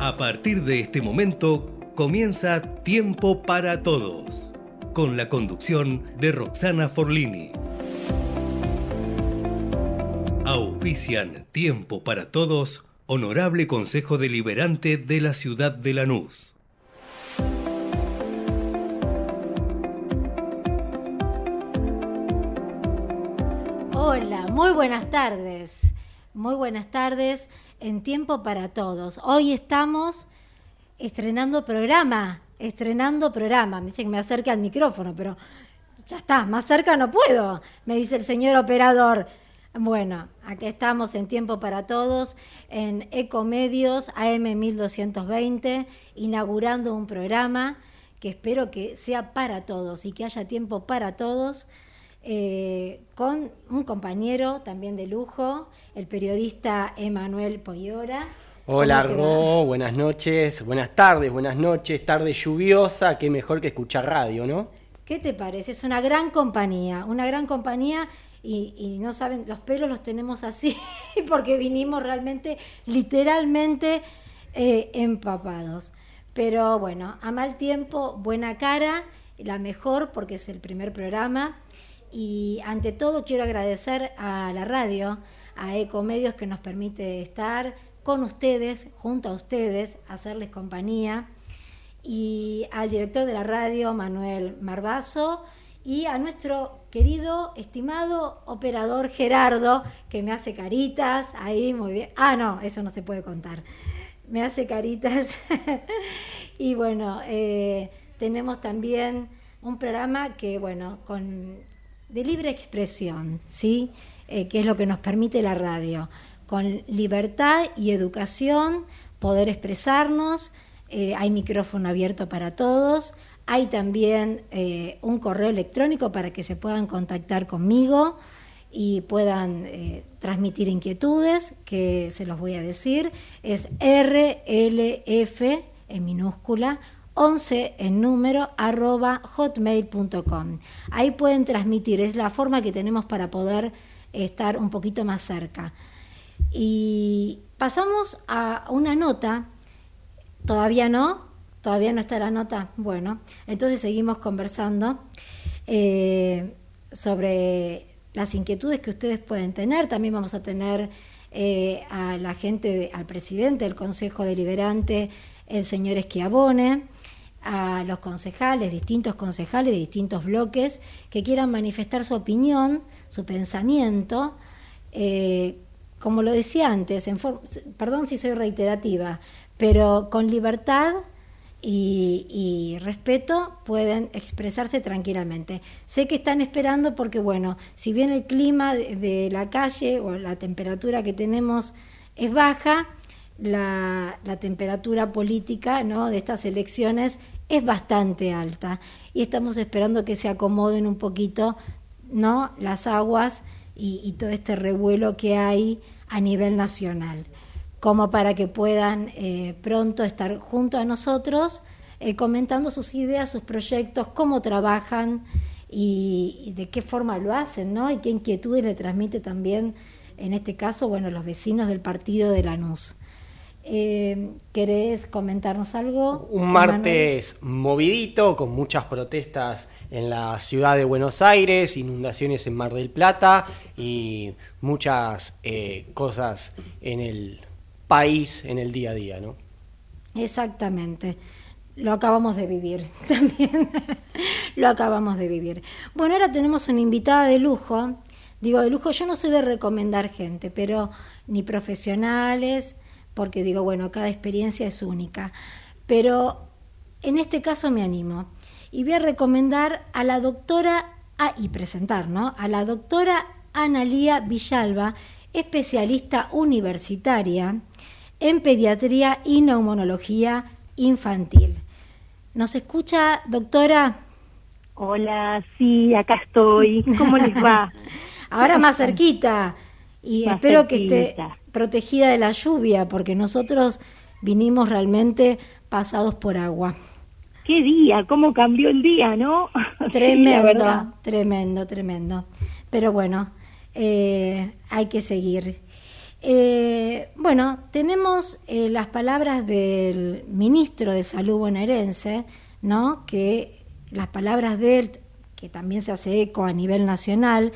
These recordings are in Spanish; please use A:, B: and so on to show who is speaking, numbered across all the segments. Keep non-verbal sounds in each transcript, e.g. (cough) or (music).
A: A partir de este momento comienza Tiempo para Todos, con la conducción de Roxana Forlini. Auspician Tiempo para Todos, Honorable Consejo Deliberante de la Ciudad de Lanús.
B: Hola, muy buenas tardes. Muy buenas tardes en Tiempo para Todos. Hoy estamos estrenando programa, estrenando programa. Me dice que me acerque al micrófono, pero ya está, más cerca no puedo, me dice el señor operador. Bueno, aquí estamos en Tiempo para Todos, en Ecomedios AM 1220, inaugurando un programa que espero que sea para todos y que haya tiempo para todos, eh, con un compañero también de lujo, el periodista Emanuel Poyora.
C: Hola
B: ¿Cómo te
C: Ro, buenas noches, buenas tardes, buenas noches, tarde lluviosa, qué mejor que escuchar radio, ¿no?
B: ¿Qué te parece? Es una gran compañía, una gran compañía y, y no saben, los pelos los tenemos así (laughs) porque vinimos realmente, literalmente eh, empapados. Pero bueno, a mal tiempo, buena cara, la mejor porque es el primer programa. Y ante todo quiero agradecer a la radio, a Ecomedios que nos permite estar con ustedes, junto a ustedes, hacerles compañía y al director de la radio, Manuel Marbazo, y a nuestro querido, estimado operador Gerardo, que me hace caritas, ahí muy bien. Ah, no, eso no se puede contar. Me hace caritas. (laughs) y bueno, eh, tenemos también un programa que, bueno, con de libre expresión, ¿sí? Eh, que es lo que nos permite la radio, con libertad y educación, poder expresarnos, eh, hay micrófono abierto para todos, hay también eh, un correo electrónico para que se puedan contactar conmigo y puedan transmitir inquietudes, que se los voy a decir, es RLF en minúscula 11 en número arroba hotmail.com. Ahí pueden transmitir, es la forma que tenemos para poder estar un poquito más cerca. Y pasamos a una nota Todavía no, todavía no está la nota. Bueno, entonces seguimos conversando eh, sobre las inquietudes que ustedes pueden tener. También vamos a tener eh, a la gente, al presidente del Consejo Deliberante, el señor Esquiabone, a los concejales, distintos concejales de distintos bloques, que quieran manifestar su opinión, su pensamiento. Eh, como lo decía antes, en perdón si soy reiterativa, pero con libertad y, respeto pueden expresarse tranquilamente. Sé que están esperando porque, bueno, si bien el clima de la calle o la temperatura que tenemos es baja, la, la, temperatura política ¿no? de estas elecciones es bastante alta y estamos esperando que se acomoden un poquito ¿no? las aguas y, todo este revuelo que hay a nivel nacional como para que puedan eh, pronto estar junto a nosotros eh, comentando sus ideas, sus proyectos, cómo trabajan y, y, de qué forma lo hacen, ¿no? Y qué inquietudes le transmite también, en este caso, bueno, los vecinos del partido de Lanús. Eh, ¿Querés comentarnos algo?
C: Un martes Manuel? movidito, con muchas protestas en la ciudad de Buenos Aires, inundaciones en Mar del Plata y muchas eh, cosas en el país en el día a día, ¿no?
B: Exactamente. Lo acabamos de vivir (laughs) también. Lo acabamos de vivir. Bueno, ahora tenemos una invitada de lujo. Digo de lujo, yo no soy de recomendar gente, pero ni profesionales, porque digo, bueno, cada experiencia es única. Pero en este caso me animo. Y voy a recomendar a la doctora, ah, y presentar, ¿no? A la doctora Analía Villalba, especialista universitaria en pediatría y neumonología infantil. ¿Nos escucha, doctora?
D: Hola, sí, acá estoy. ¿Cómo les va? (laughs)
B: Ahora más (laughs) cerquita. Y espero que esté protegida de la lluvia, porque nosotros vinimos realmente pasados por agua.
D: Qué día, cómo cambió el día, ¿no? (laughs)
B: Tremendo, tremendo, tremendo. Pero bueno, eh, hay que seguir. Eh, bueno, tenemos eh, las palabras del ministro de Salud bonaerense, ¿no? Que las palabras de él, que también se hace eco a nivel nacional,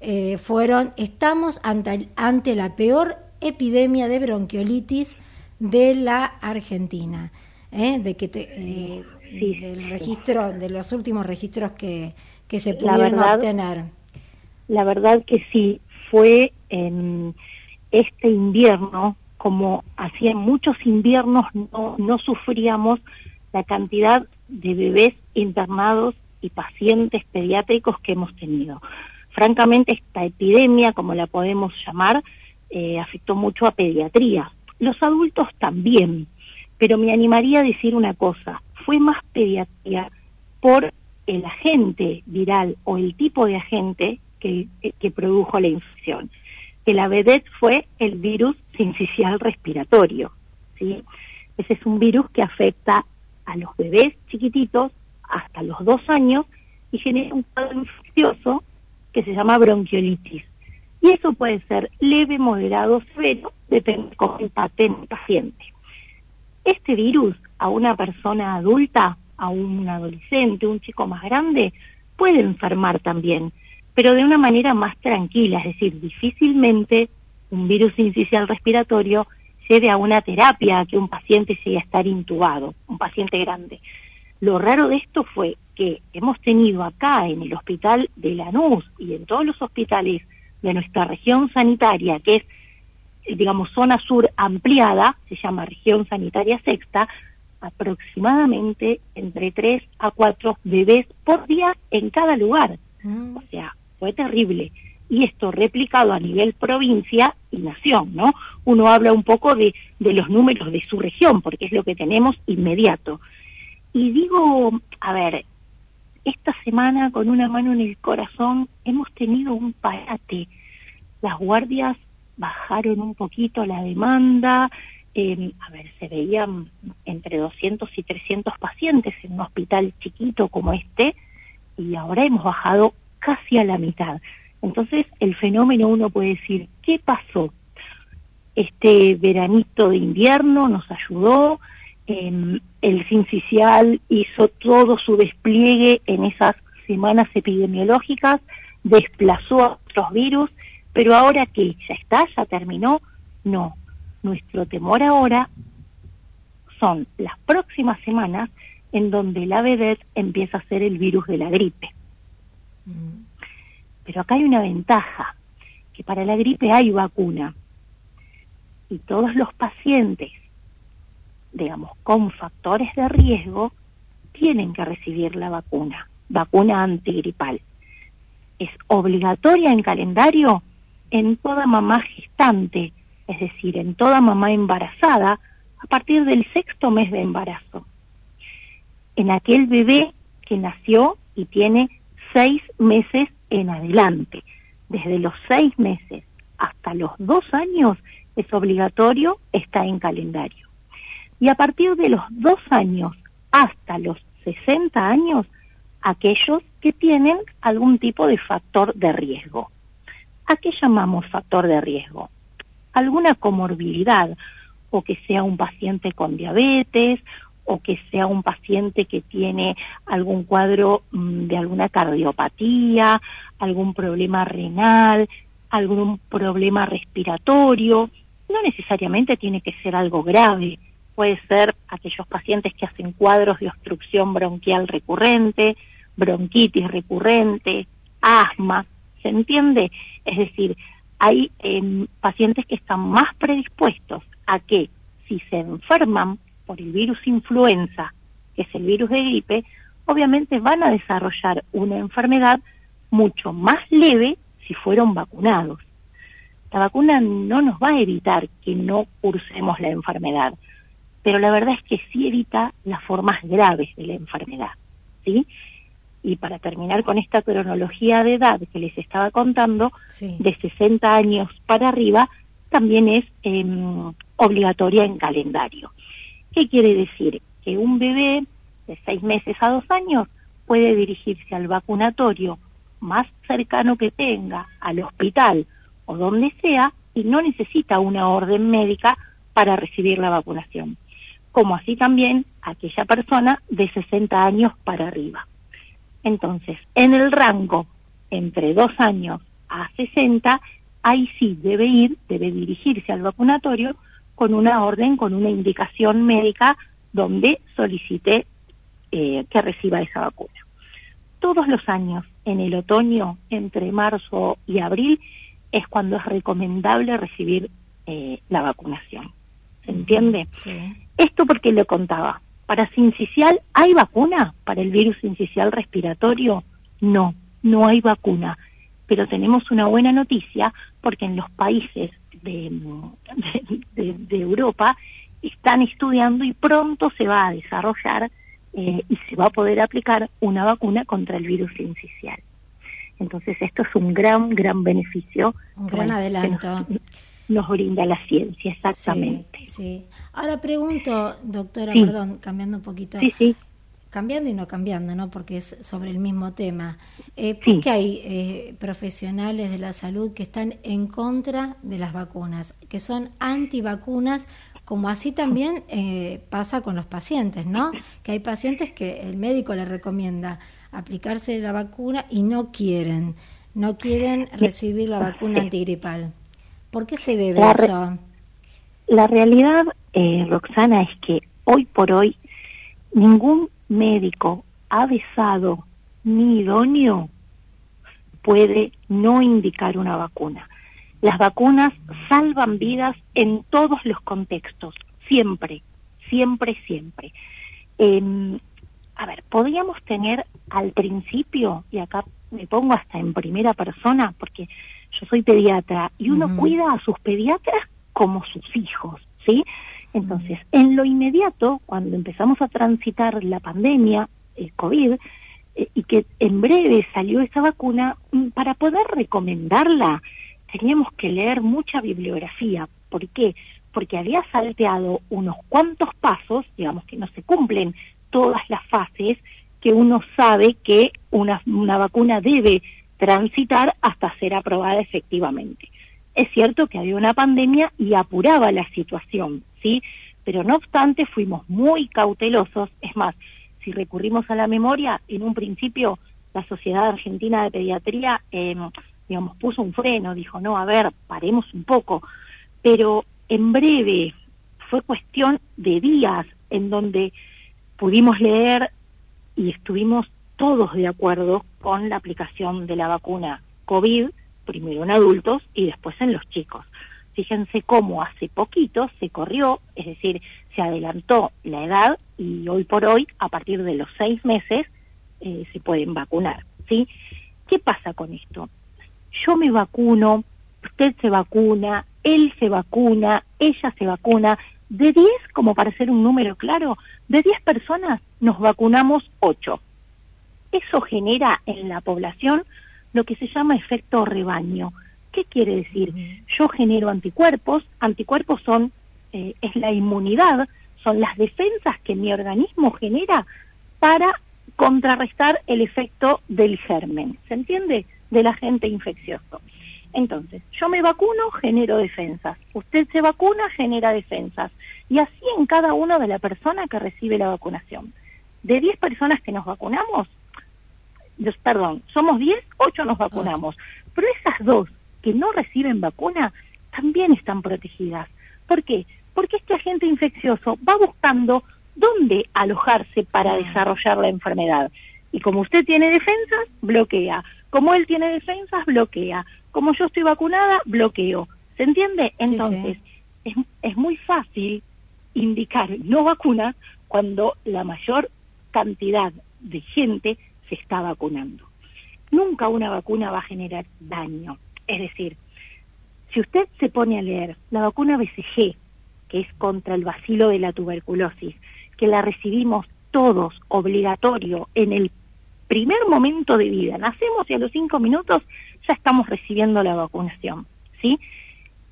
B: eh, fueron: estamos ante, ante la peor epidemia de bronquiolitis de la Argentina, de que del registro, de los últimos registros que, que se pudieron obtener.
D: La verdad que sí, fue en este invierno, como hacía muchos inviernos, no, no sufríamos la cantidad de bebés internados y pacientes pediátricos que hemos tenido. Francamente, esta epidemia, como la podemos llamar, eh, afectó mucho a pediatría. Los adultos también, pero me animaría a decir una cosa, fue más pediatría por el agente viral o el tipo de agente que, que produjo la infección que la vedette fue el virus sincicial respiratorio. ¿sí? Ese es un virus que afecta a los bebés chiquititos hasta los dos años y genera un cuadro infeccioso que se llama bronquiolitis. Y eso puede ser leve, moderado, severo, depende de cómo impacte el paciente. Este virus a una persona adulta, a un adolescente, un chico más grande, puede enfermar también pero de una manera más tranquila, es decir, difícilmente un virus incisional respiratorio lleve a una terapia, que un paciente llegue a estar intubado, un paciente grande. Lo raro de esto fue que hemos tenido acá en el hospital de Lanús y en todos los hospitales de nuestra región sanitaria, que es, digamos, zona sur ampliada, se llama región sanitaria sexta, aproximadamente entre 3 a 4 bebés por día en cada lugar. Mm. O sea, fue terrible. Y esto replicado a nivel provincia y nación, ¿no? Uno habla un poco de, de los números de su región, porque es lo que tenemos inmediato. Y digo, a ver, esta semana con una mano en el corazón hemos tenido un parate. Las guardias bajaron un poquito la demanda, eh, a ver, se veían entre 200 y 300 pacientes en un hospital chiquito como este, y ahora hemos bajado casi a la mitad. Entonces, el fenómeno uno puede decir, ¿qué pasó? Este veranito de invierno nos ayudó, em, el sincicial hizo todo su despliegue en esas semanas epidemiológicas, desplazó a otros virus, pero ahora que ya está, ya terminó, no. Nuestro temor ahora son las próximas semanas en donde la vedette empieza a ser el virus de la gripe. Pero acá hay una ventaja, que para la gripe hay vacuna. Y todos los pacientes, digamos, con factores de riesgo, tienen que recibir la vacuna, vacuna antigripal. Es obligatoria en calendario en toda mamá gestante, es decir, en toda mamá embarazada a partir del sexto mes de embarazo. En aquel bebé que nació y tiene seis meses en adelante. Desde los seis meses hasta los dos años es obligatorio, está en calendario. Y a partir de los dos años hasta los 60 años, aquellos que tienen algún tipo de factor de riesgo. ¿A qué llamamos factor de riesgo? Alguna comorbilidad, o que sea un paciente con diabetes, o que sea un paciente que tiene algún cuadro mm, de alguna cardiopatía, algún problema renal, algún problema respiratorio. No necesariamente tiene que ser algo grave. Puede ser aquellos pacientes que hacen cuadros de obstrucción bronquial recurrente, bronquitis recurrente, asma. ¿Se entiende? Es decir, hay em, pacientes que están más predispuestos a que si se enferman por el virus influenza, que es el virus de gripe, obviamente van a desarrollar una enfermedad mucho más leve si fueron vacunados. La vacuna no nos va a evitar que no cursemos la enfermedad, pero la verdad es que sí evita las formas graves de la enfermedad, ¿sí? Y para terminar con esta cronología de edad que les estaba contando, de 60 años para arriba, también es em, obligatoria en calendario. ¿Qué quiere decir? Que un bebé de seis meses a dos años puede dirigirse al vacunatorio más cercano que tenga, al hospital o donde sea, y no necesita una orden médica para recibir la vacunación, como así también aquella persona de 60 años para arriba. Entonces, en el rango entre dos años a 60, ahí sí debe ir, debe dirigirse al vacunatorio con una orden, con una indicación médica donde solicite eh, que reciba esa vacuna. Todos los años, en el otoño, entre marzo y abril, es cuando es recomendable recibir eh, la vacunación. ¿Se entiende? Esto porque lo contaba. Para sincicial, ¿hay vacuna para el virus sincicial respiratorio? No, no hay vacuna. Pero tenemos una buena noticia porque en los países (laughs) de, de, Europa están estudiando y pronto se va a desarrollar eh, y se va a poder aplicar una vacuna contra el virus sincicial. Entonces esto es un gran, gran beneficio.
B: Un gran adelanto.
D: Nos, brinda la ciencia, exactamente.
B: Sí, Ahora pregunto, doctora, perdón, cambiando un poquito.
D: Sí, sí.
B: Cambiando y no cambiando, ¿no? Porque es sobre el mismo tema. Eh, ¿Por qué hay eh, profesionales de la salud que están en contra de las vacunas, que son antivacunas como así también eh, pasa con los pacientes, ¿no? Que hay pacientes que el médico les recomienda aplicarse la vacuna y no quieren, no quieren recibir la vacuna antigripal. ¿Por qué se debe eso?
D: La realidad, eh, Roxana, es que hoy por hoy ningún médico avisado ni idóneo puede no indicar una vacuna. Las vacunas salvan vidas en todos los contextos, siempre, siempre, siempre. Em, a ver, podríamos tener al principio, y acá me pongo hasta en primera persona, porque yo soy pediatra, y uno cuida a sus pediatras como sus hijos, ¿sí? Entonces, en lo inmediato, cuando empezamos a transitar la pandemia, el COVID, eh, y que en breve salió esa vacuna, mm, para poder recomendarla, teníamos que leer mucha bibliografía. ¿Por qué? Porque había salteado unos cuantos pasos, digamos que no se cumplen todas las fases que uno sabe que una, una vacuna debe transitar hasta ser aprobada efectivamente. Es cierto que había una pandemia y apuraba la situación, ¿sí? Pero no obstante fuimos muy cautelosos, es más, si recurrimos a la memoria, en un principio la Sociedad Argentina de Pediatría eh, digamos, puso un freno, dijo, no, a ver, paremos un poco, pero en breve fue cuestión de días en donde pudimos leer y estuvimos todos de acuerdo con la aplicación de la vacuna COVID, primero en adultos y después en los chicos. Fíjense cómo hace poquito se corrió, es decir, se adelantó la edad y hoy por hoy, a partir de los seis meses, eh, se pueden vacunar. ¿sí? ¿Qué pasa con esto? yo me vacuno, usted se vacuna, él se vacuna, ella se vacuna. De 10, como para ser un número claro, de 10 personas nos vacunamos 8. Eso genera en la población lo que se llama efecto rebaño. ¿Qué quiere decir? Yo genero anticuerpos, anticuerpos son, eh, es la inmunidad, son las defensas que mi organismo genera para contrarrestar el efecto del germen. ¿Se entiende? del agente infeccioso. Entonces, yo me vacuno, genero defensas. Usted se vacuna, genera defensas. Y así en cada uno de la persona que recibe la vacunación. De 10 personas que nos vacunamos, perdón, somos 10, 8 nos vacunamos. Pero esas dos que no reciben vacuna también están protegidas. ¿Por qué? Porque este agente infeccioso va buscando dónde alojarse para desarrollar la enfermedad. Y como usted tiene defensas, bloquea. Como él tiene defensas, bloquea. Como yo estoy vacunada, bloqueo. ¿Se entiende? Entonces, Es, es muy fácil indicar no vacuna cuando la mayor cantidad de gente se está vacunando. Nunca una vacuna va a generar daño. Es decir, si usted se pone a leer la vacuna BCG, que es contra el vacilo de la tuberculosis, que la recibimos todos obligatorio en el primer momento de vida. Nacemos y a los cinco minutos ya estamos recibiendo la vacunación, ¿sí?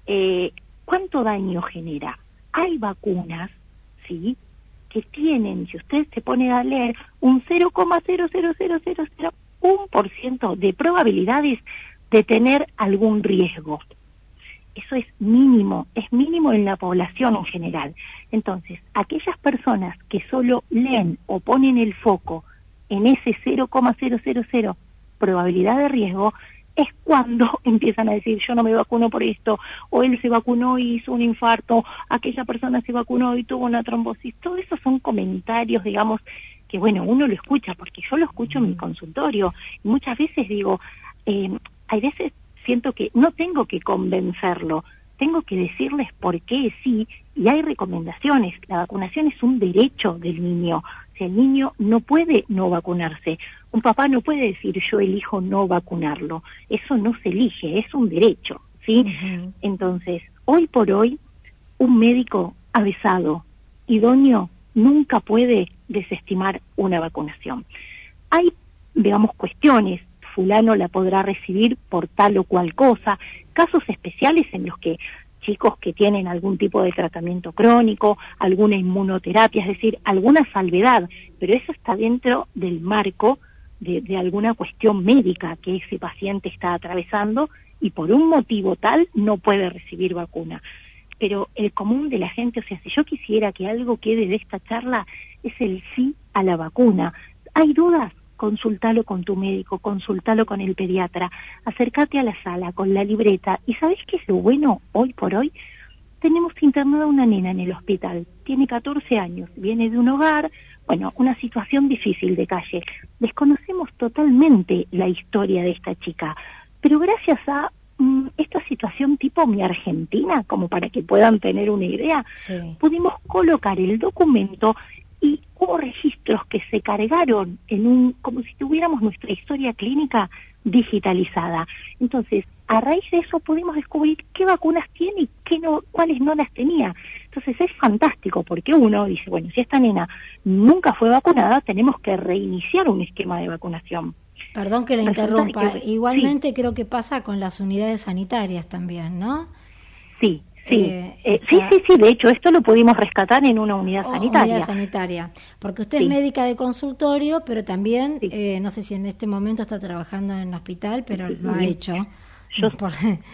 D: Eh, ¿Cuánto daño genera? Hay vacunas, ¿sí? Que tienen, si usted se pone a leer, un 0,00001% de probabilidades de tener algún riesgo. eso es mínimo, es mínimo en la población en general. Entonces, aquellas personas que solo leen o ponen el foco en ese 0,000 probabilidad de riesgo, es cuando (laughs) empiezan a decir yo no me vacuno por esto, o él se vacunó y hizo un infarto, aquella persona se vacunó y tuvo una trombosis. Todo eso son comentarios, digamos, que bueno, uno lo escucha, porque yo lo escucho en mi consultorio. Y muchas veces digo, eh, hay veces siento que no tengo que convencerlo, tengo que decirles por qué sí, y hay recomendaciones. La vacunación es un derecho del niño. El niño no puede no vacunarse. Un papá no puede decir yo elijo no vacunarlo. Eso no se elige, es un derecho, ¿sí? Entonces, hoy por hoy, un médico avesado, idóneo, nunca puede desestimar una vacunación. Hay, digamos, cuestiones fulano la podrá recibir por tal o cual cosa, casos especiales en los que chicos que tienen algún tipo de tratamiento crónico, alguna inmunoterapia, es decir, alguna salvedad, pero eso está dentro del marco de, alguna cuestión médica que ese paciente está atravesando y por un motivo tal no puede recibir vacuna. Pero el común de la gente, o sea, si yo quisiera que algo quede de esta charla, es el sí a la vacuna. ¿Hay dudas? Consultalo con tu médico, consultalo con el pediatra, acércate a la sala con la libreta. ¿Y sabes qué es lo bueno hoy por hoy? Tenemos internada una nena en el hospital, tiene 14 años, viene de un hogar, bueno, una situación difícil de calle. Desconocemos totalmente la historia de esta chica, pero gracias a mm, esta situación tipo mi Argentina, como para que puedan tener una idea, pudimos colocar el documento hubo registros que se cargaron en un como si tuviéramos nuestra historia clínica digitalizada. Entonces, a raíz de eso pudimos descubrir qué vacunas tiene y qué no, cuáles no las tenía. Entonces es fantástico porque uno dice, bueno, si esta nena nunca fue vacunada, tenemos que reiniciar un esquema de vacunación.
B: Perdón que la interrumpa. Igualmente creo que pasa con las unidades sanitarias también, ¿no?
D: Sí, Sí, eh, eh, sí, sí, sí, de hecho esto lo pudimos rescatar en una unidad
B: oh,
D: sanitaria.
B: Unidad sanitaria, porque usted es médica de consultorio, pero también, eh, no sé si en este momento está trabajando en el hospital, pero lo ha hecho.
D: Yo,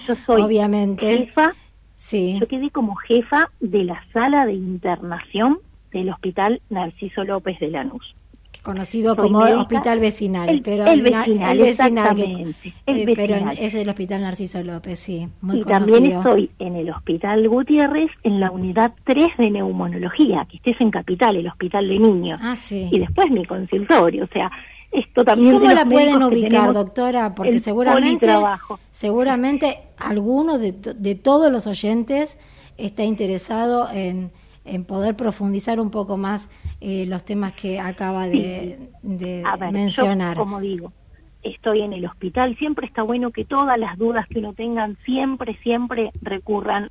D: yo soy
B: obviamente.
D: jefa, sí. yo quedé como jefa de la sala de internación del Hospital Narciso López de Lanús
B: conocido como hospital vecinal,
D: el,
B: pero
D: el vecinal,
B: el
D: vecinal,
B: eh, pero es el hospital Narciso López, sí, muy
D: y también estoy en el hospital Gutiérrez en la unidad 3 de neumonología, que estés en Capital, el hospital de niños,
B: ah, sí.
D: y después mi consultorio, o sea, esto también.
B: ¿Y cómo la pueden ubicar, doctora? Porque seguramente, seguramente alguno de, de todos los oyentes está interesado en en poder profundizar un poco más eh, los temas que acaba de, mencionar.
D: como digo, estoy en el hospital, siempre está bueno que todas las dudas que uno tengan, siempre, siempre recurran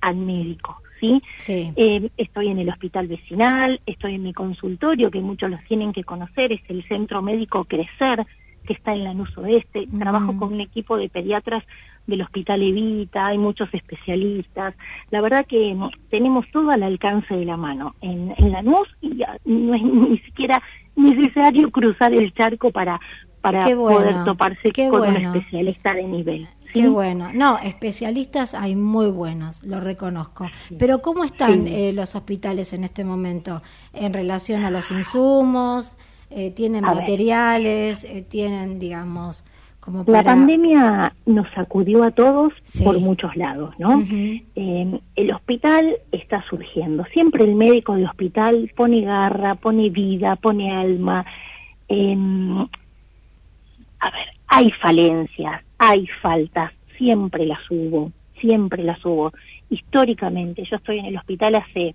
D: al médico. ¿sí?
B: sí.
D: Eh, estoy en el hospital vecinal, estoy en mi consultorio, que muchos los tienen que conocer, es el Centro Médico Crecer, que está en Lanús Oeste. Trabajo con un equipo de pediatras del Hospital Evita, hay muchos especialistas. La verdad que tenemos todo al alcance de la mano en, en Lanús y no es ni siquiera necesario cruzar el charco para, para poder toparse con un especialista de nivel.
B: Qué bueno. No, especialistas hay muy buenos, lo reconozco. Pero ¿cómo están eh, los hospitales en este momento en relación a los insumos? Eh, ¿Tienen materiales? Eh, ¿Tienen, digamos,
D: la pandemia nos sacudió a todos por muchos lados, ¿no? Eh, el hospital está surgiendo. Siempre el médico de hospital pone garra, pone vida, pone alma. Em, a ver, hay falencias, hay faltas, siempre las hubo, siempre las hubo. Históricamente, yo estoy en el hospital hace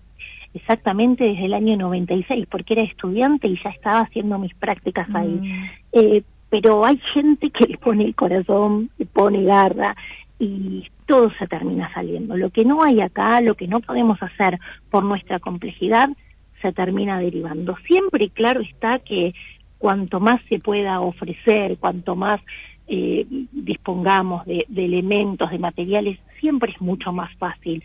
D: exactamente desde el año 96, porque era estudiante y ya estaba haciendo mis prácticas ahí. Mm. Eh, pero hay gente que le pone el corazón, le pone garra y todo se termina saliendo. Lo que no hay acá, lo que no podemos hacer por nuestra complejidad, se termina derivando. Siempre claro está que cuanto más se pueda ofrecer, cuanto más eh, dispongamos de, elementos, de materiales, siempre es mucho más fácil.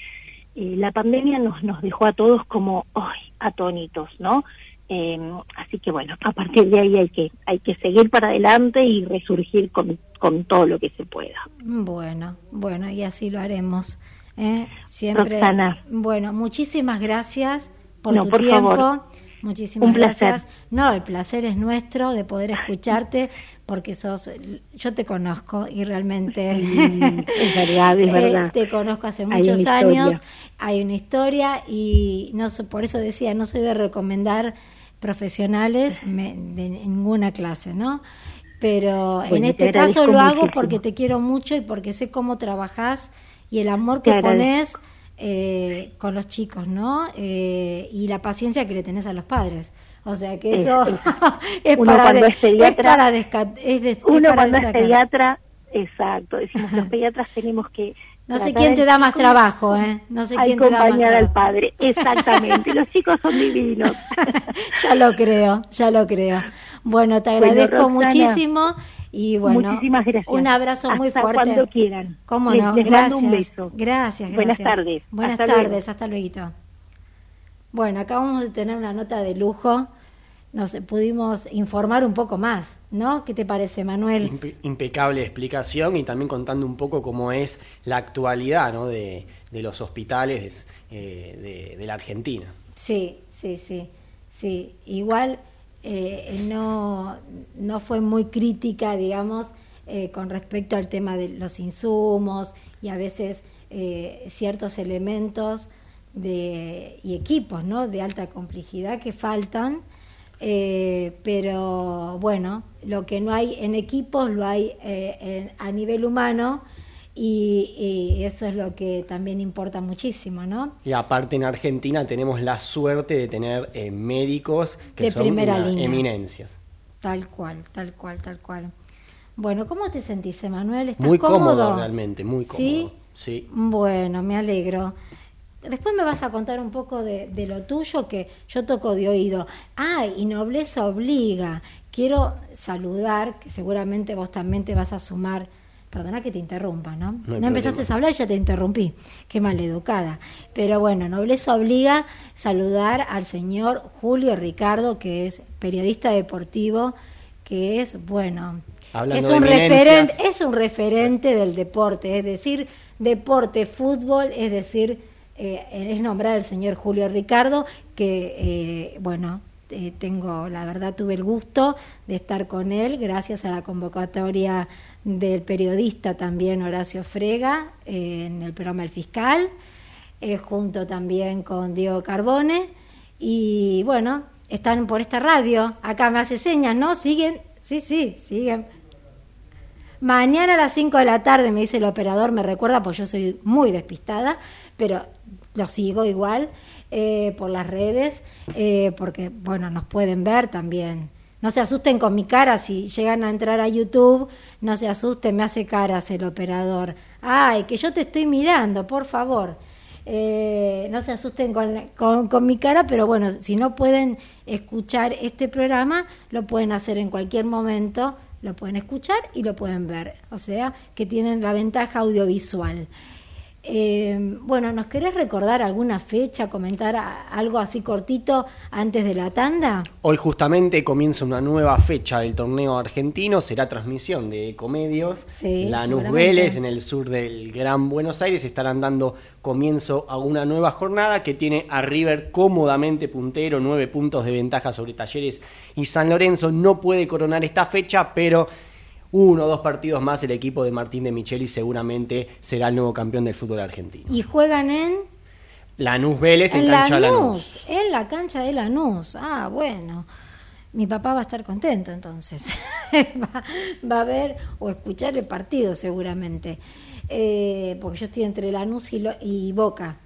D: Eh, la pandemia nos, nos dejó a todos como ¡ay! atónitos, ¿no? Eh, así que bueno, a partir de ahí hay que, hay que seguir para adelante y resurgir con, con todo lo que se pueda.
B: Bueno, bueno, y así lo haremos. ¿eh? Siempre. Bueno, muchísimas gracias por tu tiempo. Muchísimas gracias. No, el placer es nuestro de poder escucharte porque sos, yo te conozco y realmente
D: es verdad, es (laughs) eh, verdad.
B: te conozco hace muchos años, hay una historia y no por eso decía, no soy de recomendar profesionales de ninguna clase, ¿no? Pero en este caso lo hago porque te quiero mucho y porque sé cómo trabajás y el amor que pones eh, con los chicos, ¿no? Eh, y la paciencia que le tenés a los padres. O sea que eso es, (laughs) para,
D: es,
B: para,
D: Uno cuando es pediatra, exacto, decimos los pediatras tenemos que
B: no sé quién te da más trabajo, ¿eh? No sé quién te da más trabajo.
D: al padre, (laughs) exactamente. Los chicos son divinos. (laughs)
B: ya lo creo, ya lo creo. Bueno, te agradezco muchísimo y bueno,
D: muchísimas gracias.
B: un abrazo muy fuerte.
D: cuando quieran.
B: ¿Cómo no?
D: gracias. un beso.
B: Gracias, gracias.
D: Buenas tardes.
B: Buenas tardes, hasta luego. Bueno, acabamos de tener una nota de lujo nos pudimos informar un poco más, ¿no? ¿Qué te parece, Manuel?
C: impecable explicación y también contando un poco cómo es la actualidad ¿no? de, los hospitales eh, de, la Argentina.
B: Sí, sí, sí, sí. Igual eh, no, no fue muy crítica, digamos, eh, con respecto al tema de los insumos y a veces ciertos elementos de, y equipos, ¿no? De alta complejidad que faltan eh, pero bueno, lo que no hay en equipos lo hay eh, a nivel humano y, eso es lo que también importa muchísimo, ¿no?
C: Y aparte en Argentina tenemos la suerte de tener eh, médicos que
B: de
C: son
B: primera línea.
C: eminencias.
B: Tal cual, tal cual, tal cual. Bueno, ¿cómo te sentís, Emanuel? ¿Estás
C: muy
B: cómodo?
C: realmente, muy cómodo.
B: ¿Sí?
C: Sí.
B: Bueno, me alegro. Después me vas a contar un poco de, lo tuyo que yo toco de oído. Ah, y nobleza obliga. Quiero saludar, que seguramente vos también te vas a sumar. Perdona que te interrumpa, ¿no? No, empezaste a hablar y ya te interrumpí. Qué maleducada. Pero bueno, nobleza obliga saludar al señor Julio Ricardo, que es periodista deportivo, que es, bueno, es un, referente, es un referente del deporte, es decir, deporte, fútbol, es decir, eh, es nombrar al señor Julio Ricardo, que, eh, bueno, eh, tengo, la verdad, tuve el gusto de estar con él gracias a la convocatoria del periodista también Horacio Frega en el programa El Fiscal, junto también con Diego Carbone. Y bueno, están por esta radio. Acá me hace señas, ¿no? Siguen, sí, sí, siguen. Mañana a las 5 de la tarde, me dice el operador, me recuerda, pues yo soy muy despistada, pero lo sigo igual eh, por las redes, eh, porque, bueno, nos pueden ver también. No se asusten con mi cara, si llegan a entrar a YouTube, no se asusten, me hace caras el operador. Ay, que yo te estoy mirando, por favor. Eh, no se asusten con, con, con, mi cara, pero bueno, si no pueden escuchar este programa, lo pueden hacer en cualquier momento, lo pueden escuchar y lo pueden ver. O sea, que tienen la ventaja audiovisual. Eh, bueno, ¿nos querés recordar alguna fecha, comentar algo así cortito antes de la tanda?
C: Hoy justamente comienza una nueva fecha del torneo argentino, será transmisión de Comedios.
B: Sí,
C: Lanús Vélez, en el sur del Gran Buenos Aires, estarán dando comienzo a una nueva jornada que tiene a River cómodamente puntero, nueve puntos de ventaja sobre Talleres y San Lorenzo. No puede coronar esta fecha, pero uno o dos partidos más el equipo de Martín de Micheli seguramente será el nuevo campeón del fútbol argentino.
B: ¿Y juegan en?
C: Lanús Vélez en, cancha
B: Lanús,
C: Lanús.
B: En la cancha de Lanús. Ah, bueno. Mi papá va a estar contento entonces. (laughs) va, a ver o escuchar el partido seguramente. Eh, porque yo estoy entre Lanús y, y Boca.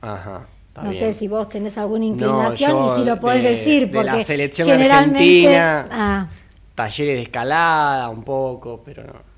C: Ajá.
B: No sé si vos tenés alguna inclinación y si lo podés decir, porque
C: de la selección
B: generalmente,
C: argentina. Ah, talleres de escalada un poco, pero no.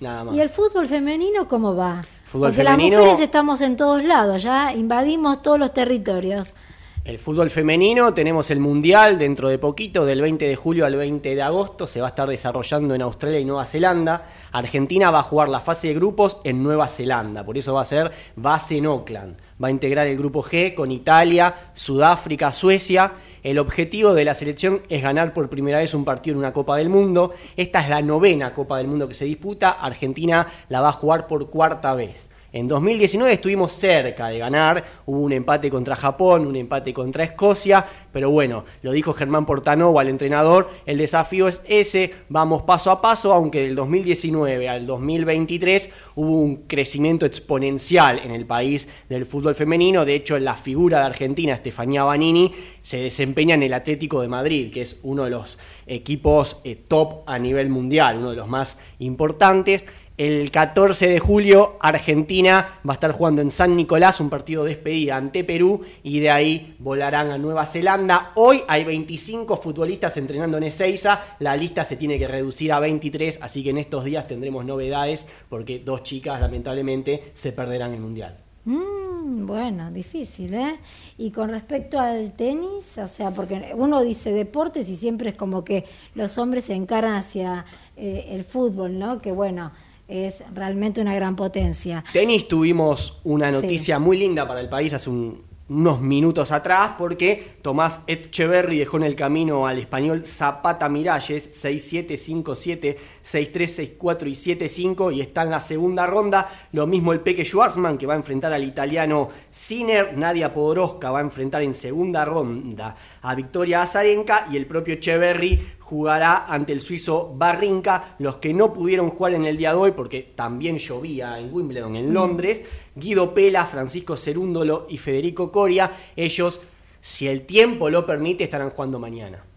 C: Nada más.
B: ¿Y el fútbol femenino cómo va? Porque las mujeres estamos en todos lados, ya invadimos todos los territorios.
C: El fútbol femenino, tenemos el Mundial dentro de poquito, del 20 de julio al 20 de agosto, se va a estar desarrollando en Australia y Nueva Zelanda. Argentina va a jugar la fase de grupos en Nueva Zelanda, por eso va a ser base en Auckland. Va a integrar el grupo G con Italia, Sudáfrica, Suecia el objetivo de la selección es ganar por primera vez un partido en una Copa del Mundo. Esta es la novena Copa del Mundo que se disputa. Argentina la va a jugar por cuarta vez. En 2019 estuvimos cerca de ganar, hubo un empate contra Japón, un empate contra Escocia, pero bueno, lo dijo Germán Portanova, el entrenador, el desafío es ese, vamos paso a paso, aunque del 2019 al 2023 hubo un crecimiento exponencial en el país del fútbol femenino, de hecho la figura de Argentina, Estefanía Banini, se desempeña en el Atlético de Madrid, que es uno de los equipos eh, top a nivel mundial, uno de los más importantes. El 14 de julio Argentina va a estar jugando en San Nicolás un partido de despedida ante Perú y de ahí volarán a Nueva Zelanda. Hoy hay 25 futbolistas entrenando en Ezeiza, la lista se tiene que reducir a 23, así que en estos días tendremos novedades porque dos chicas lamentablemente se perderán el Mundial.
B: Mm, bueno, difícil, ¿eh? Y con respecto al tenis, o sea, porque uno dice deportes y siempre es como que los hombres se encaran hacia eh, el fútbol, ¿no? Que bueno, es realmente una gran potencia.
C: Tenis tuvimos una noticia muy linda para el país hace unos minutos atrás porque Tomás Etcheverry dejó en el camino al español Zapata Miralles 6757 6364 y 75 y está en la segunda ronda lo mismo el Peque Schwarzman que va a enfrentar al italiano Sinner Nadia Podoroska va a enfrentar en segunda ronda a Victoria Azarenka y el propio Echeverry jugará ante el suizo Barrinca. Los que no pudieron jugar en el día de hoy, porque también llovía en Wimbledon, en mm. Londres, Guido Pela, Francisco Cerúndolo y Federico Coria, ellos, si el tiempo lo permite, estarán jugando mañana.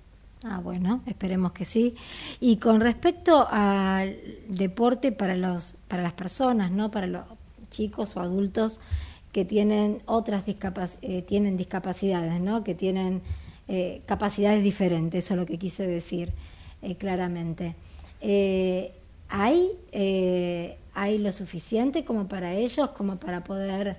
B: Ah, bueno, esperemos que sí. Y con respecto al deporte para los para las personas, ¿no? Para los chicos o adultos que tienen otras eh, tienen discapacidades, ¿no? Que tienen eh, capacidades diferentes, eso es lo que quise decir eh, claramente. Eh, ¿hay, ¿Hay lo suficiente como para ellos, como para poder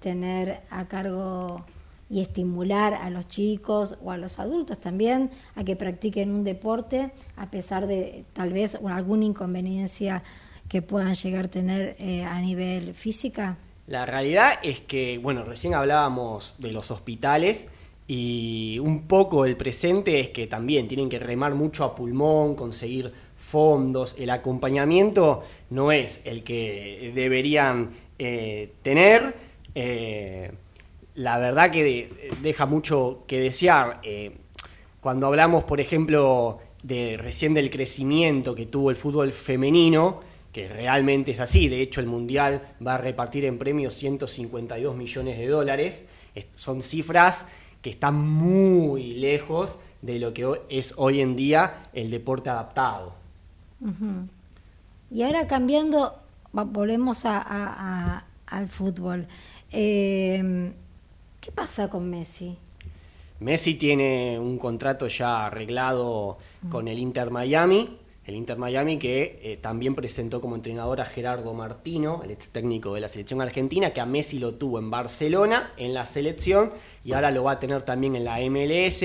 B: tener a cargo y estimular a los chicos o a los adultos también a que practiquen un deporte a pesar de tal vez alguna inconveniencia que puedan llegar a tener a nivel física?
C: La realidad es que, bueno, recién hablábamos de los hospitales y un poco el presente es que también tienen que remar mucho a pulmón, conseguir fondos, el acompañamiento no es el que deberían eh, tener. Eh, la verdad que deja mucho que desear. Eh, cuando hablamos, por ejemplo, de recién del crecimiento que tuvo el fútbol femenino, que realmente es así, de hecho el Mundial va a repartir en premios 152 millones de dólares, son cifras que está muy lejos de lo que es hoy en día el deporte adaptado.
B: Y ahora cambiando, volvemos a, al fútbol. Em, ¿Qué pasa con Messi?
C: Messi tiene un contrato ya arreglado con el Inter Miami. El Inter Miami que eh, también presentó como entrenador a Gerardo Martino, el ex técnico de la selección argentina, que a Messi lo tuvo en Barcelona, en la selección, y ahora lo va a tener también en la MLS,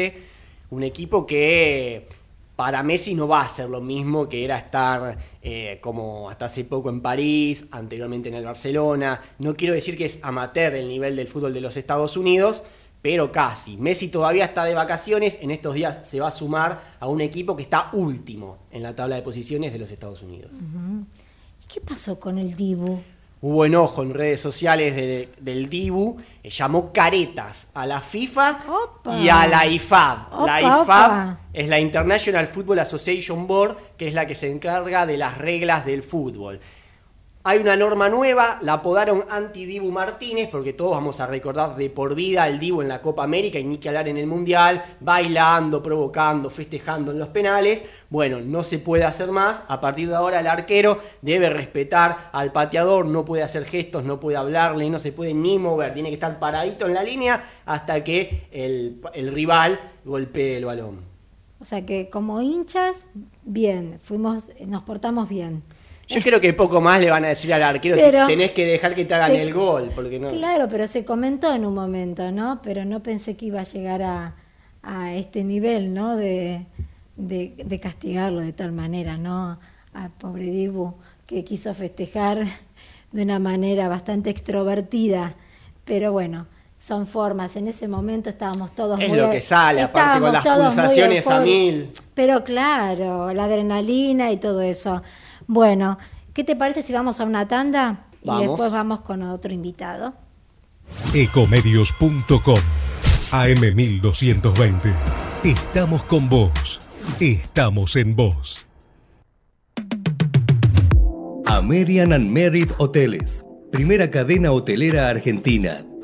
C: un equipo que para Messi no va a ser lo mismo que era estar eh, como hasta hace poco en París, anteriormente en el Barcelona, no quiero decir que es amateur el nivel del fútbol de los Estados Unidos, pero casi. Messi todavía está de vacaciones, en estos días se va a sumar a un equipo que está último en la tabla de posiciones de los Estados Unidos.
B: ¿Y qué pasó con el Dibu?
C: Hubo enojo en redes sociales del Dibu, eh, llamó caretas a la FIFA y a la IFAB. la IFAB es la International Football Association Board, que es la que se encarga de las reglas del fútbol. Hay una norma nueva, la apodaron anti-Dibu Martínez, porque todos vamos a recordar de por vida al Dibu en la Copa América y ni que hablar en el Mundial, bailando, provocando, festejando en los penales. Bueno, no se puede hacer más. A partir de ahora el arquero debe respetar al pateador, no puede hacer gestos, no puede hablarle, no se puede ni mover, tiene que estar paradito en la línea hasta que el, el rival golpee el balón.
B: O sea que como hinchas, bien, fuimos, nos portamos bien.
C: Yo creo que poco más le van a decir al arquero, tenés que dejar que te hagan el gol. Porque no...
B: Claro, pero se comentó en un momento, ¿no? Pero no pensé que iba a llegar a, a este nivel, ¿no? De, de, castigarlo de tal manera, ¿no? Al pobre Dibu, que quiso festejar de una manera bastante extrovertida. Pero bueno, son formas. En ese momento estábamos todos
C: Es
B: muy
C: lo que sale, aparte con las pulsaciones a mil.
B: Pero claro, la adrenalina y todo eso. Bueno, ¿qué te parece si vamos a una tanda y después vamos con otro invitado?
A: Ecomedios.com AM1220. Estamos con vos. Estamos en vos. American and Merit Hoteles. Primera cadena hotelera argentina.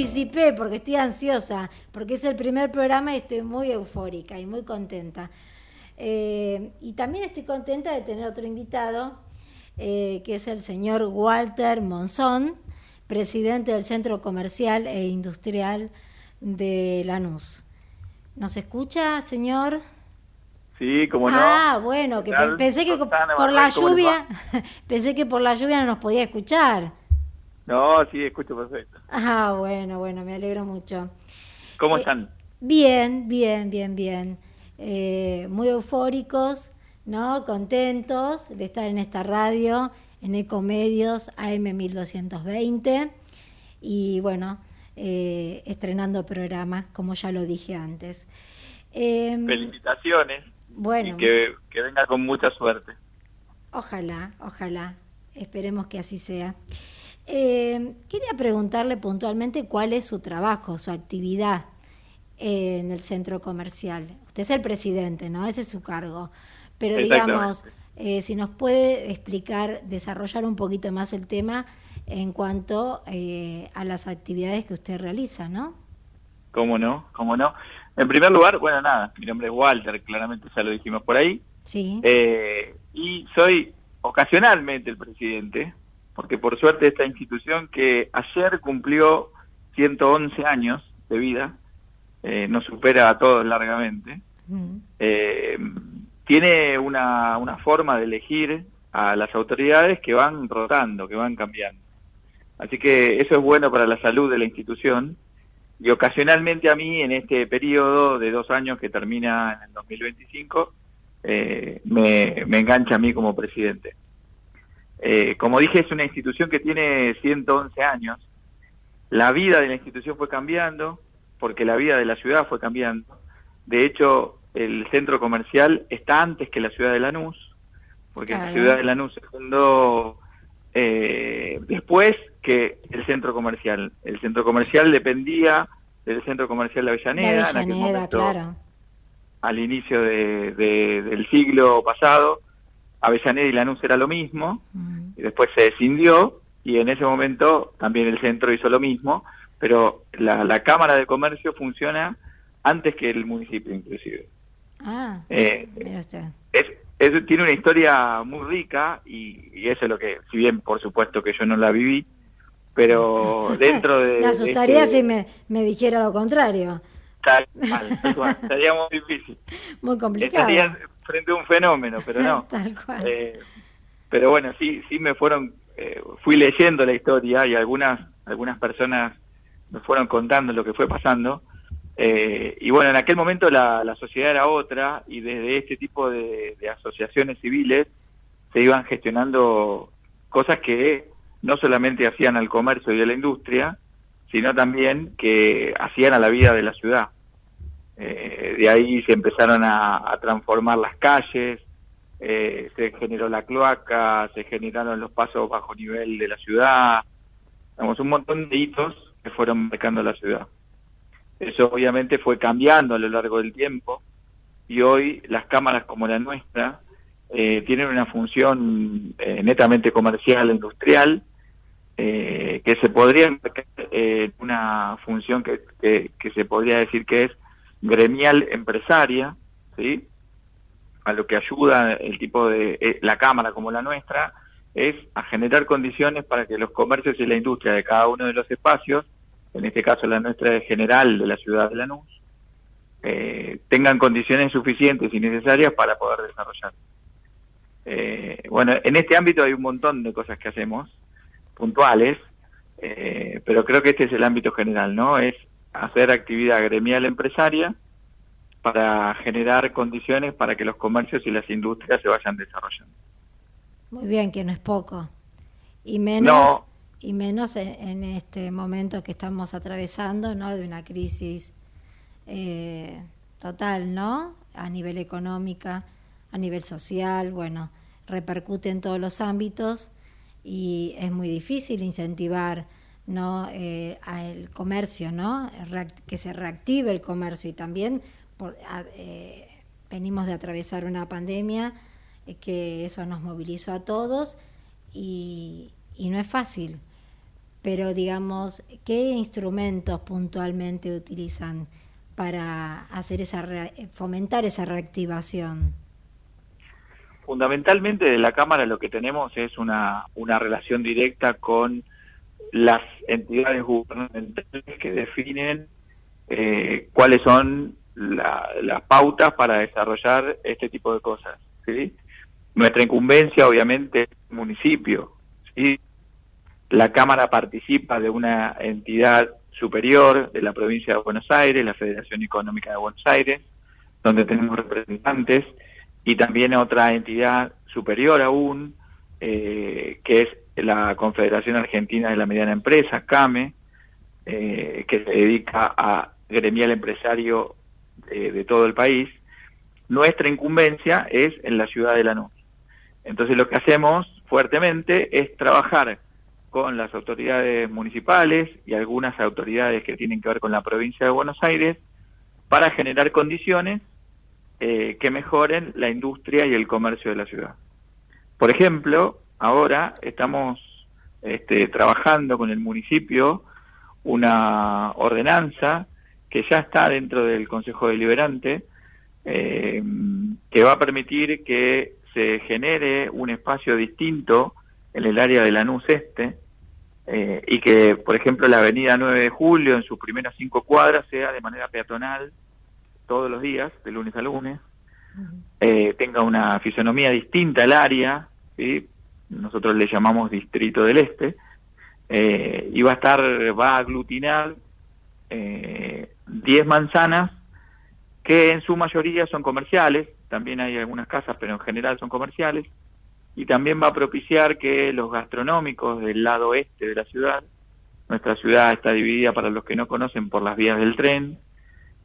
B: Anticipé porque estoy ansiosa, porque es el primer programa y estoy muy eufórica y muy contenta. Eh, y también estoy contenta de tener otro invitado, eh, que es el señor Walter Monzón, presidente del Centro Comercial e Industrial de Lanús. ¿Nos escucha, señor?
E: Sí, como no.
B: Ah, bueno, que pensé que por la
E: Manuel, ¿cómo les
B: lluvia, (laughs) pensé que por la lluvia no nos podía escuchar.
E: No, sí, escucho perfecto.
B: Ah, bueno, bueno, me alegro mucho.
E: ¿Cómo
B: Eh,
E: están?
B: Bien, bien, bien, bien. Eh, muy eufóricos, ¿no? Contentos de estar en esta radio, en Ecomedios AM 1220. Y bueno, eh, estrenando programa, como ya lo dije antes. Eh,
E: Felicitaciones
B: bueno,
E: y que, que venga con mucha suerte.
B: Ojalá, ojalá. Esperemos que así sea. Eh, quería preguntarle puntualmente cuál es su trabajo, su actividad eh, en el centro comercial. Usted es el presidente, ¿no? Ese es su cargo. Pero digamos, eh, si nos puede explicar, desarrollar un poquito más el tema en cuanto eh, a las actividades que usted realiza, ¿no?
E: ¿Cómo no? ¿Cómo no? En primer lugar, bueno, nada, mi nombre es Walter, claramente ya lo dijimos por ahí.
B: Sí.
E: Y soy ocasionalmente el presidente, porque por suerte esta institución que ayer cumplió 111 años de vida, eh, nos supera a todos largamente,
B: Mm.
E: eh, tiene una, una forma de elegir a las autoridades que van rotando, que van cambiando. Así que eso es bueno para la salud de la institución y ocasionalmente a mí en este periodo de dos años que termina en el 2025 eh, me, me engancha a mí como presidente. Eh, como dije, es una institución que tiene 111 años. La vida de la institución fue cambiando porque la vida de la ciudad fue cambiando. De hecho, el centro comercial está antes que la ciudad de Lanús, porque la ciudad de Lanús se fundó eh, después que el centro comercial. El centro comercial dependía del centro comercial de Avellaneda,
B: De
E: en aquel
B: Avellaneda,
E: momento,
B: claro.
E: al inicio de- de- del siglo pasado. Avellaneda y Lanús era lo mismo,
B: Mm.
E: y después se escindió y en ese momento también el centro hizo lo mismo, pero la, la Cámara de Comercio funciona antes que el municipio inclusive.
B: Ah,
E: Eh,
B: mira usted.
E: es, es- tiene una historia muy rica y, y eso es lo que, si bien por supuesto que yo no la viví, pero (laughs) dentro de...
B: Me asustaría
E: este-
B: si me, me dijera lo contrario.
E: Tal cual. Estaría muy difícil. (laughs)
B: Muy complicado.
E: Estaría frente a un fenómeno, pero no. (laughs)
B: Tal cual.
E: Eh, pero bueno, sí, sí me fueron, eh, fui leyendo la historia y algunas, algunas personas me fueron contando lo que fue pasando. Eh, y bueno, en aquel momento la, la sociedad era otra y desde este tipo de, de asociaciones civiles se iban gestionando cosas que no solamente hacían al comercio y a la industria, sino también que hacían a la vida de la ciudad. Eh, de ahí se empezaron a, transformar las calles, eh, se generó la cloaca, se generaron los pasos bajo nivel de la ciudad, digamos, un montón de hitos que fueron marcando la ciudad. Eso obviamente fue cambiando a lo largo del tiempo. y hoy las cámaras como la nuestra eh, tienen una función eh, netamente comercial industrial eh, que se podría eh, una función que, que, se podría decir que es gremial empresaria, ¿sí? A lo que ayuda el tipo de eh, la cámara como la nuestra es a generar condiciones para que los comercios y la industria de cada uno de los espacios, en este caso la nuestra es general de la ciudad de Lanús, eh, tengan condiciones suficientes y necesarias para poder desarrollar. Eh, bueno, en este ámbito hay un montón de cosas que hacemos puntuales, eh, pero creo que este es el ámbito general, ¿no? Es hacer actividad gremial empresaria para generar condiciones para que los comercios y las industrias se vayan desarrollando.
B: Muy bien, que no es poco. Y menos, y menos en, este momento que estamos atravesando, ¿no? De una crisis eh, total, ¿no? A nivel económica, a nivel social, bueno, repercute en todos los ámbitos y es muy difícil incentivar no eh, al comercio no que se reactive el comercio y también por, eh, venimos de atravesar una pandemia eh, que eso nos movilizó a todos y, y no es fácil. Pero digamos qué instrumentos puntualmente utilizan para hacer esa fomentar esa reactivación
E: fundamentalmente de la Cámara lo que tenemos es una, una relación directa con las entidades gubernamentales que definen eh, cuáles son las pautas para desarrollar este tipo de cosas. ¿sí? Nuestra incumbencia, obviamente, es el municipio. ¿sí? La Cámara participa de una entidad superior de la provincia de Buenos Aires, la Federación Económica de Buenos Aires, donde tenemos representantes y también otra entidad superior aún, eh, que es la Confederación Argentina de la Mediana Empresa, CAME, eh, que se dedica a gremial empresario de, todo el país. Nuestra incumbencia es en la ciudad de Lanús. Entonces lo que hacemos fuertemente es trabajar con las autoridades municipales y algunas autoridades que tienen que ver con la provincia de Buenos Aires para generar condiciones eh, que mejoren la industria y el comercio de la ciudad. Por ejemplo, ahora estamos este, trabajando con el municipio una ordenanza que ya está dentro del Consejo Deliberante, eh, que va a permitir que se genere un espacio distinto en el área de Lanús Este, eh, y que, por ejemplo, la avenida 9 de Julio, en sus primeras cinco cuadras, sea de manera peatonal todos los días, de lunes a lunes, eh, tenga una fisonomía distinta al área, ¿sí? Nosotros le llamamos Distrito del Este, eh, y va a estar, va a aglutinar 10 eh, manzanas que en su mayoría son comerciales, también hay algunas casas, pero en general son comerciales, y también va a propiciar que los gastronómicos del lado este de la ciudad, nuestra ciudad está dividida para los que no conocen por las vías del tren,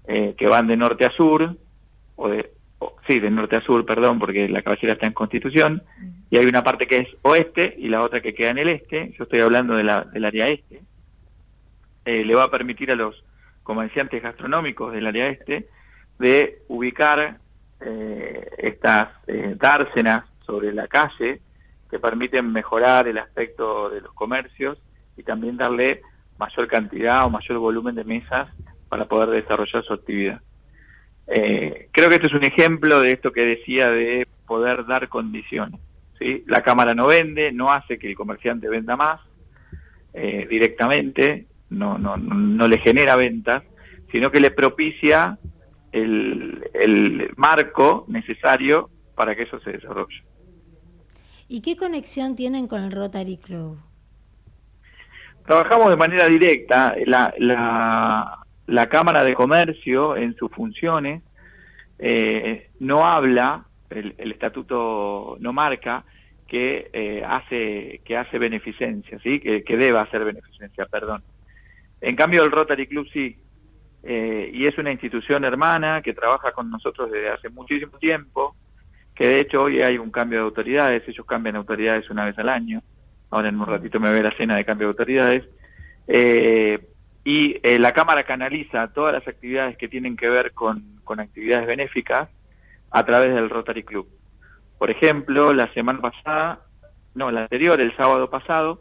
E: que van de norte a sur, o de, sí, de norte a sur, perdón, porque la cabecera está en Constitución, y hay una parte que es oeste y la otra que queda en el este, yo estoy hablando de la, del área este, eh, le va a permitir a los comerciantes gastronómicos del área este de ubicar eh, estas eh, dársenas sobre la calle que permiten mejorar el aspecto de los comercios y también darle mayor cantidad o mayor volumen de mesas para poder desarrollar su actividad. Eh, creo que este es un ejemplo de esto que decía de poder dar condiciones. ¿sí? La Cámara no vende, no hace que el comerciante venda más eh, directamente, no, no, no le genera ventas, sino que le propicia el, el marco necesario para que eso se desarrolle.
B: ¿Y qué conexión tienen con el Rotary Club?
E: Trabajamos de manera directa. La, la, la Cámara de Comercio en sus funciones eh, no habla, el, estatuto no marca que eh, hace que hace beneficencia, sí, que, que, deba hacer beneficencia, perdón. En cambio el Rotary Club sí, eh, y es una institución hermana que trabaja con nosotros desde hace muchísimo tiempo, que de hecho hoy hay un cambio de autoridades, ellos cambian autoridades una vez al año, ahora en un ratito me ve la cena de cambio de autoridades. Eh, y eh, la Cámara canaliza todas las actividades que tienen que ver con, actividades benéficas a través del Rotary Club. Por ejemplo, la semana pasada, no, la anterior, el sábado pasado,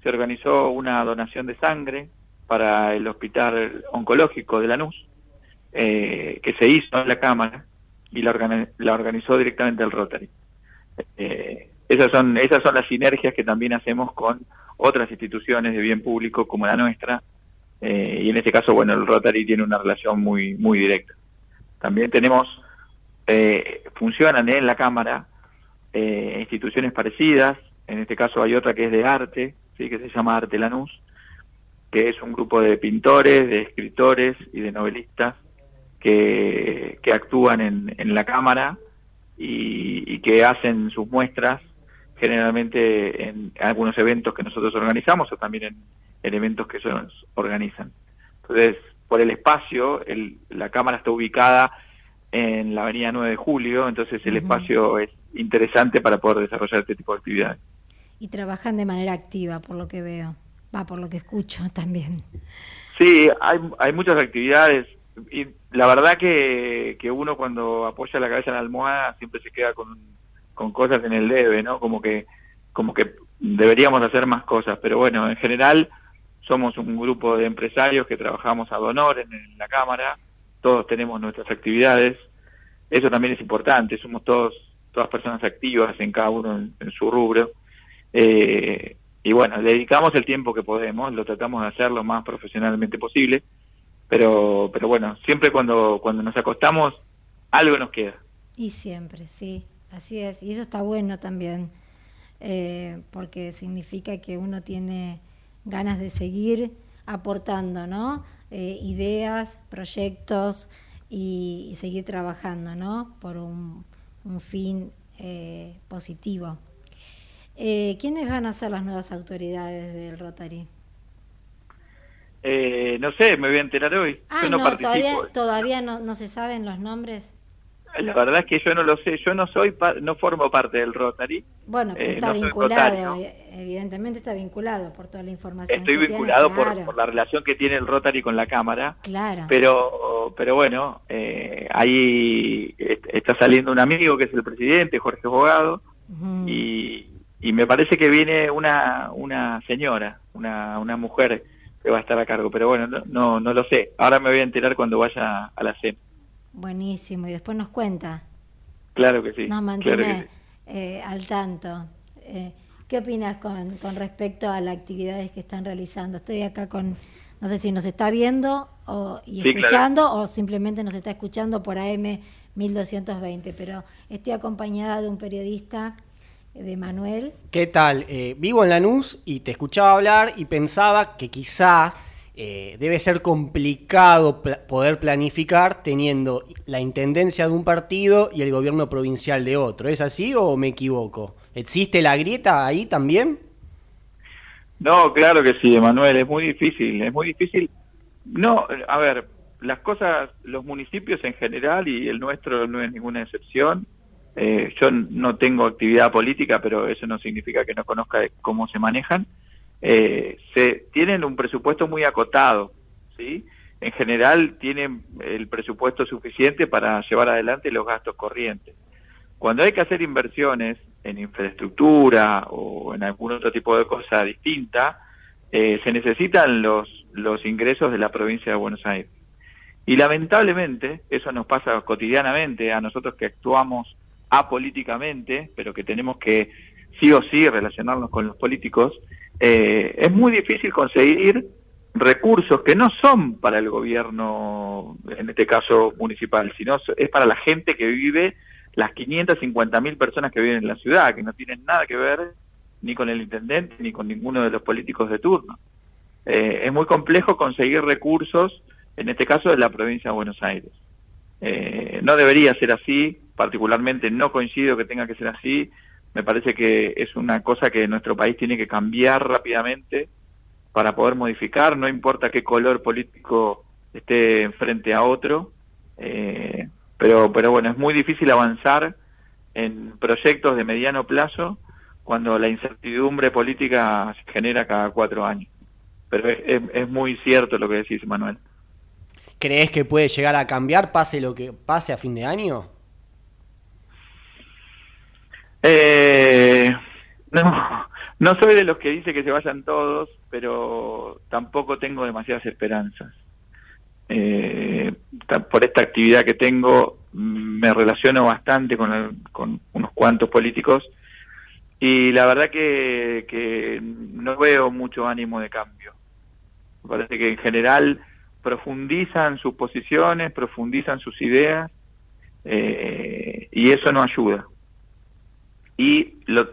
E: se organizó una donación de sangre para el Hospital Oncológico de Lanús, eh, que se hizo en la Cámara y la, la organizó directamente el Rotary. Eh, esas son esas son las sinergias que también hacemos con otras instituciones de bien público como la nuestra eh, y en este caso bueno el Rotary tiene una relación muy muy directa. También tenemos eh, funcionan en la cámara eh, instituciones parecidas. En este caso hay otra que es de arte sí que se llama Arte Lanús que es un grupo de pintores de escritores y de novelistas que, que actúan en, en la cámara y, y que hacen sus muestras generalmente en algunos eventos que nosotros organizamos o también en, eventos que ellos organizan. Entonces, por el espacio, el, la cámara está ubicada en la avenida 9 de Julio, entonces el espacio es interesante para poder desarrollar este tipo de actividades.
B: Y trabajan de manera activa, por lo que veo, va, por lo que escucho (laughs) también.
E: Sí, hay, hay muchas actividades y la verdad que, que uno cuando apoya la cabeza en la almohada siempre se queda con con cosas en el debe, ¿no? Como que, como que deberíamos hacer más cosas, pero bueno, en general somos un grupo de empresarios que trabajamos a donor en, la Cámara, todos tenemos nuestras actividades, eso también es importante, somos todos, todas personas activas en cada uno en, su rubro, eh, y bueno, dedicamos el tiempo que podemos, lo tratamos de hacer lo más profesionalmente posible, pero, pero bueno, siempre cuando, cuando nos acostamos, algo nos queda.
B: Y siempre, sí. Así es, y eso está bueno también, eh, porque significa que uno tiene ganas de seguir aportando, ¿no? Eh, ideas, proyectos y, seguir trabajando, ¿no? Por un, fin eh, positivo. ¿Quiénes van a ser las nuevas autoridades del Rotary?
E: no sé, me voy a enterar hoy.
B: Ah, no, todavía, todavía no, no se saben los nombres.
E: La verdad es que yo no lo sé, yo no soy, no formo parte del Rotary.
B: Bueno, pero eh, está vinculado, eh, evidentemente está vinculado por toda la información.
E: Estoy vinculado por, la relación que tiene el Rotary con la Cámara.
B: Claro.
E: Pero, pero bueno, eh, ahí está saliendo un amigo que es el presidente, Jorge Bogado, y, y me parece que viene una, una señora, una, una mujer que va a estar a cargo, pero bueno, no, no, no lo sé. Ahora me voy a enterar cuando vaya a la cena.
B: Buenísimo, y después nos cuenta.
E: Claro que sí.
B: Nos mantiene eh, al tanto. Eh, ¿Qué opinas con, con respecto a las actividades que están realizando? Estoy acá con, no sé si nos está viendo o, y escuchando o simplemente nos está escuchando por AM 1220, pero estoy acompañada de un periodista de Manuel.
C: ¿Qué tal? Eh, vivo en Lanús y te escuchaba hablar y pensaba que quizás eh, debe ser complicado poder planificar teniendo la intendencia de un partido y el gobierno provincial de otro. ¿Es así o me equivoco? ¿Existe la grieta ahí también?
E: No, claro que sí, Emanuel, es muy difícil, es muy difícil. No, a ver, las cosas, los municipios en general y el nuestro no es ninguna excepción. Eh, yo no tengo actividad política, pero eso no significa que no conozca cómo se manejan eh, se tienen un presupuesto muy acotado, ¿sí? En general tienen el presupuesto suficiente para llevar adelante los gastos corrientes. Cuando hay que hacer inversiones en infraestructura o en algún otro tipo de cosa distinta, eh, se necesitan los, los ingresos de la provincia de Buenos Aires. Y lamentablemente, eso nos pasa cotidianamente a nosotros que actuamos apolíticamente, pero que tenemos que sí o sí relacionarnos con los políticos, eh, es muy difícil conseguir recursos que no son para el gobierno, en este caso municipal, sino es para la gente que vive, las 550 mil personas que viven en la ciudad, que no tienen nada que ver ni con el intendente ni con ninguno de los políticos de turno. Eh, es muy complejo conseguir recursos, en este caso de la provincia de Buenos Aires. Eh, no debería ser así, particularmente no coincido que tenga que ser así, me parece que es una cosa que nuestro país tiene que cambiar rápidamente para poder modificar, no importa qué color político esté frente a otro, eh, pero, pero bueno, es muy difícil avanzar en proyectos de mediano plazo cuando la incertidumbre política se genera cada cuatro años. Pero es, es muy cierto lo que decís, Manuel.
C: ¿Crees que puede llegar a cambiar pase lo que pase a fin de año?
E: No, no soy de los que dice que se vayan todos, pero tampoco tengo demasiadas esperanzas. Eh, por esta actividad que tengo, me relaciono bastante con, con unos cuantos políticos y la verdad que, que no veo mucho ánimo de cambio. Me parece que en general profundizan sus posiciones, profundizan sus ideas eh, y eso no ayuda. Y lo,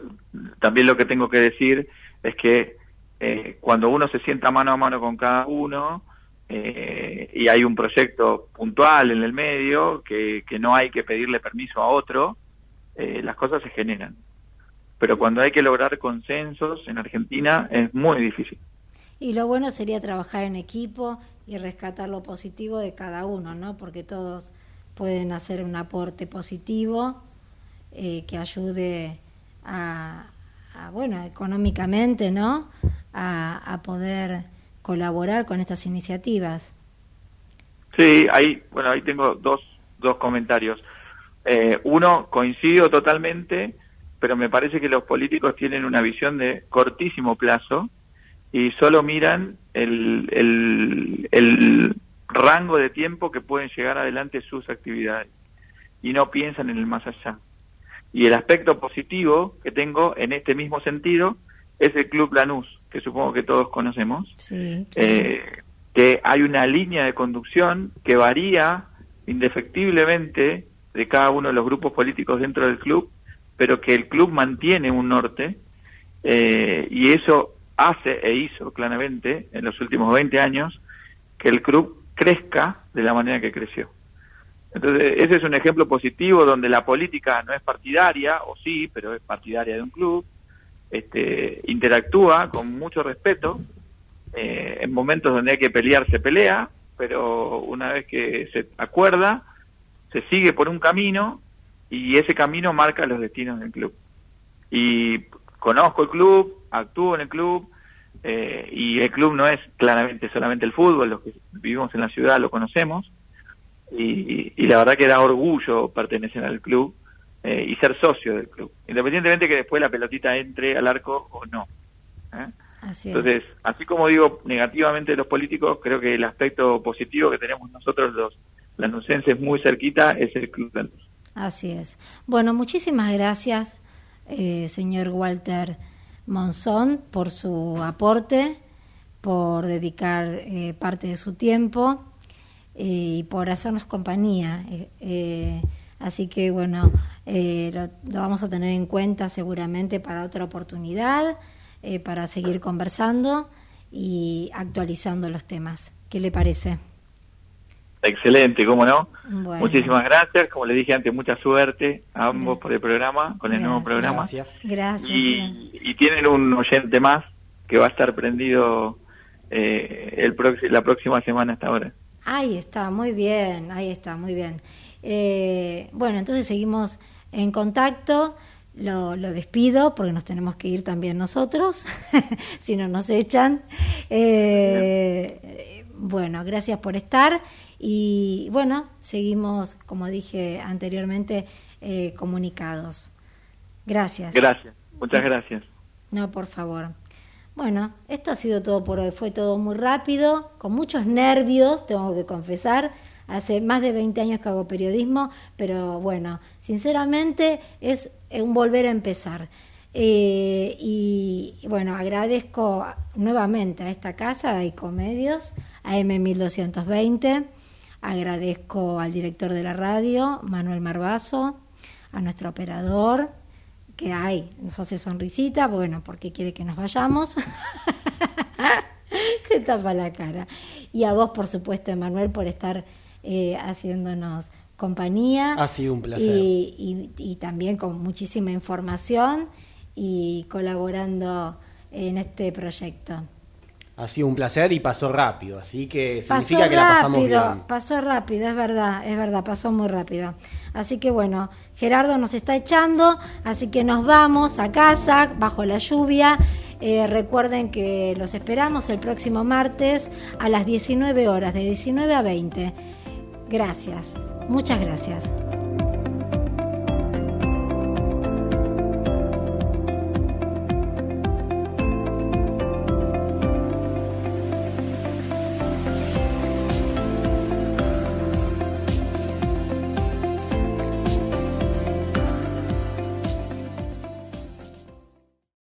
E: también lo que tengo que decir es que eh, cuando uno se sienta mano a mano con cada uno eh, y hay un proyecto puntual en el medio que, no hay que pedirle permiso a otro, eh, las cosas se generan. Pero cuando hay que lograr consensos en Argentina es muy difícil.
B: Y lo bueno sería trabajar en equipo y rescatar lo positivo de cada uno, ¿no? Porque todos pueden hacer un aporte positivo eh, que ayude a, bueno, económicamente, ¿no? A, poder colaborar con estas iniciativas.
E: Sí, ahí, bueno, ahí tengo dos, dos comentarios. Eh, uno, coincido totalmente, pero me parece que los políticos tienen una visión de cortísimo plazo y solo miran el, el, el rango de tiempo que pueden llegar adelante sus actividades y no piensan en el más allá. Y el aspecto positivo que tengo en este mismo sentido es el Club Lanús, que supongo que todos conocemos, eh, que hay una línea de conducción que varía indefectiblemente de cada uno de los grupos políticos dentro del club, pero que el club mantiene un norte eh, y eso hace e hizo claramente en los últimos 20 años que el club crezca de la manera que creció. Entonces, ese es un ejemplo positivo donde la política no es partidaria, o sí, pero es partidaria de un club, este, interactúa con mucho respeto, eh, en momentos donde hay que pelear se pelea, pero una vez que se acuerda, se sigue por un camino y ese camino marca los destinos del club. Y conozco el club, actúo en el club, eh, y el club no es claramente solamente el fútbol, los que vivimos en la ciudad lo conocemos, y, la verdad que da orgullo pertenecer al club eh, y ser socio del club, independientemente que después la pelotita entre al arco o no. ¿eh? Entonces, así como digo negativamente de los políticos, creo que el aspecto positivo que tenemos nosotros los lanucenses muy cerquita es el club.
B: Así es. Bueno, muchísimas gracias, eh, señor Walter Monzón, por su aporte, por dedicar parte de su tiempo y por hacernos compañía. Eh, eh, así que bueno, eh, lo, vamos a tener en cuenta seguramente para otra oportunidad, para seguir conversando y actualizando los temas. ¿Qué le parece?
E: Excelente, ¿cómo no? Muchísimas gracias. Como le dije antes, mucha suerte a ambos por el programa, con el nuevo programa.
B: Gracias.
E: Y, tienen un oyente más que va a estar prendido el la próxima semana hasta ahora.
B: Ahí está, muy bien, ahí está, muy bien. Eh, bueno, entonces seguimos en contacto. Lo, despido porque nos tenemos que ir también nosotros, (laughs) si no nos echan. Eh, bueno, gracias por estar y bueno, seguimos, como dije anteriormente, eh, comunicados. Gracias.
E: Gracias, muchas gracias.
B: No, por favor. Bueno, esto ha sido todo por hoy. Fue todo muy rápido, con muchos nervios, tengo que confesar. Hace más de 20 años que hago periodismo, pero bueno, sinceramente es un volver a empezar. Eh, y bueno, agradezco nuevamente a esta casa, a Ecomedios, a M1220, agradezco al director de la radio, Manuel Marbazo, a nuestro operador, que hay, nos hace sonrisita, bueno, porque quiere que nos vayamos. (laughs) Se tapa la cara. Y a vos, por supuesto, Emanuel, por estar eh, haciéndonos compañía.
C: Ha sido un placer.
B: Y, y, también con muchísima información y colaborando en este proyecto.
C: Ha sido un placer y pasó rápido, así que significa que la pasamos bien.
B: Pasó rápido, es verdad, es verdad, pasó muy rápido. Así que bueno, Gerardo nos está echando, así que nos vamos a casa bajo la lluvia. Eh, recuerden que los esperamos el próximo martes a las 19 horas, de 19 a 20. Gracias, muchas gracias.